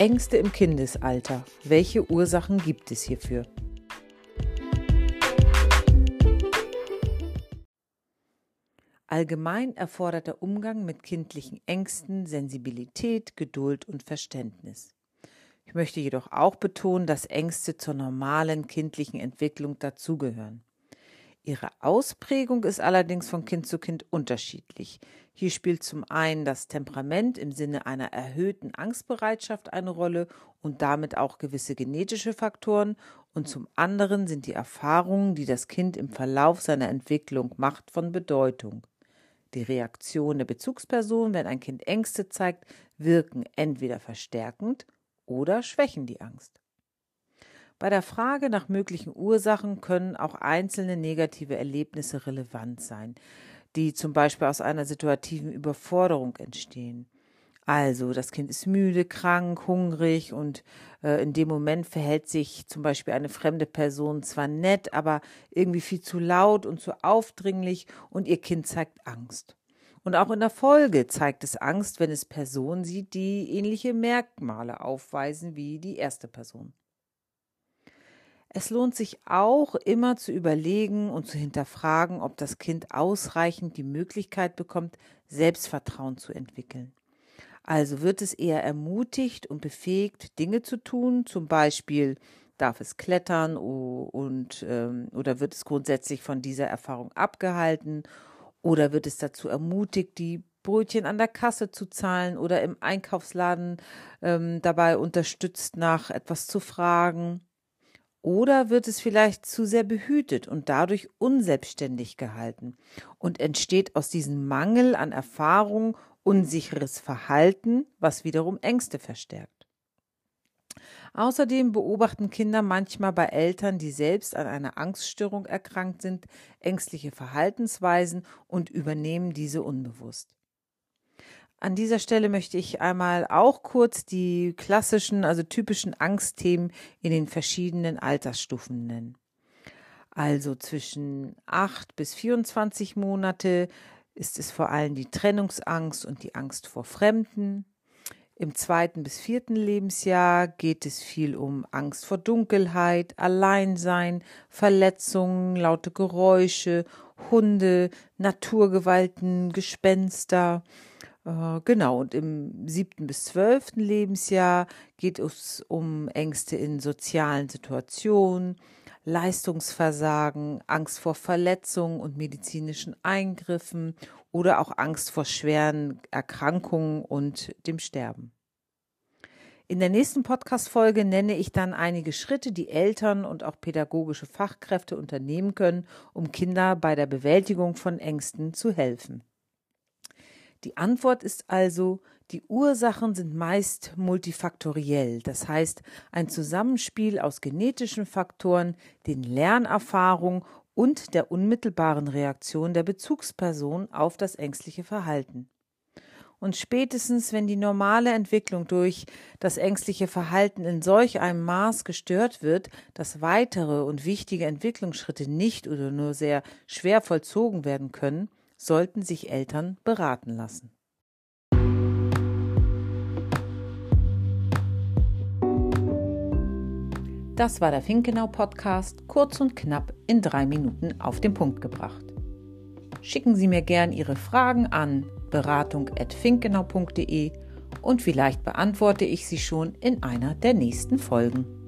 Ängste im Kindesalter. Welche Ursachen gibt es hierfür? Allgemein erfordert der Umgang mit kindlichen Ängsten Sensibilität, Geduld und Verständnis. Ich möchte jedoch auch betonen, dass Ängste zur normalen kindlichen Entwicklung dazugehören. Ihre Ausprägung ist allerdings von Kind zu Kind unterschiedlich. Hier spielt zum einen das Temperament im Sinne einer erhöhten Angstbereitschaft eine Rolle und damit auch gewisse genetische Faktoren und zum anderen sind die Erfahrungen, die das Kind im Verlauf seiner Entwicklung macht, von Bedeutung. Die Reaktion der Bezugsperson, wenn ein Kind Ängste zeigt, wirken entweder verstärkend oder schwächen die Angst. Bei der Frage nach möglichen Ursachen können auch einzelne negative Erlebnisse relevant sein, die zum Beispiel aus einer situativen Überforderung entstehen. Also, das Kind ist müde, krank, hungrig und äh, in dem Moment verhält sich zum Beispiel eine fremde Person zwar nett, aber irgendwie viel zu laut und zu aufdringlich und ihr Kind zeigt Angst. Und auch in der Folge zeigt es Angst, wenn es Personen sieht, die ähnliche Merkmale aufweisen wie die erste Person. Es lohnt sich auch immer zu überlegen und zu hinterfragen, ob das Kind ausreichend die Möglichkeit bekommt, Selbstvertrauen zu entwickeln. Also wird es eher ermutigt und befähigt, Dinge zu tun, zum Beispiel darf es klettern und ähm, oder wird es grundsätzlich von dieser Erfahrung abgehalten oder wird es dazu ermutigt, die Brötchen an der Kasse zu zahlen oder im Einkaufsladen ähm, dabei unterstützt, nach etwas zu fragen. Oder wird es vielleicht zu sehr behütet und dadurch unselbstständig gehalten und entsteht aus diesem Mangel an Erfahrung unsicheres Verhalten, was wiederum Ängste verstärkt. Außerdem beobachten Kinder manchmal bei Eltern, die selbst an einer Angststörung erkrankt sind, ängstliche Verhaltensweisen und übernehmen diese unbewusst. An dieser Stelle möchte ich einmal auch kurz die klassischen, also typischen Angstthemen in den verschiedenen Altersstufen nennen. Also zwischen 8 bis 24 Monate ist es vor allem die Trennungsangst und die Angst vor Fremden. Im zweiten bis vierten Lebensjahr geht es viel um Angst vor Dunkelheit, Alleinsein, Verletzungen, laute Geräusche, Hunde, Naturgewalten, Gespenster. Äh, genau, und im siebten bis zwölften Lebensjahr geht es um Ängste in sozialen Situationen, Leistungsversagen, Angst vor Verletzungen und medizinischen Eingriffen oder auch Angst vor schweren Erkrankungen und dem Sterben. In der nächsten Podcast-Folge nenne ich dann einige Schritte, die Eltern und auch pädagogische Fachkräfte unternehmen können, um Kinder bei der Bewältigung von Ängsten zu helfen. Die Antwort ist also, die Ursachen sind meist multifaktoriell, das heißt ein Zusammenspiel aus genetischen Faktoren, den Lernerfahrungen und der unmittelbaren Reaktion der Bezugsperson auf das ängstliche Verhalten. Und spätestens, wenn die normale Entwicklung durch das ängstliche Verhalten in solch einem Maß gestört wird, dass weitere und wichtige Entwicklungsschritte nicht oder nur sehr schwer vollzogen werden können, sollten sich Eltern beraten lassen. Das war der Finkenau Podcast, kurz und knapp in drei Minuten auf den Punkt gebracht. Schicken Sie mir gern Ihre Fragen an beratung.finkenau.de und vielleicht beantworte ich sie schon in einer der nächsten Folgen.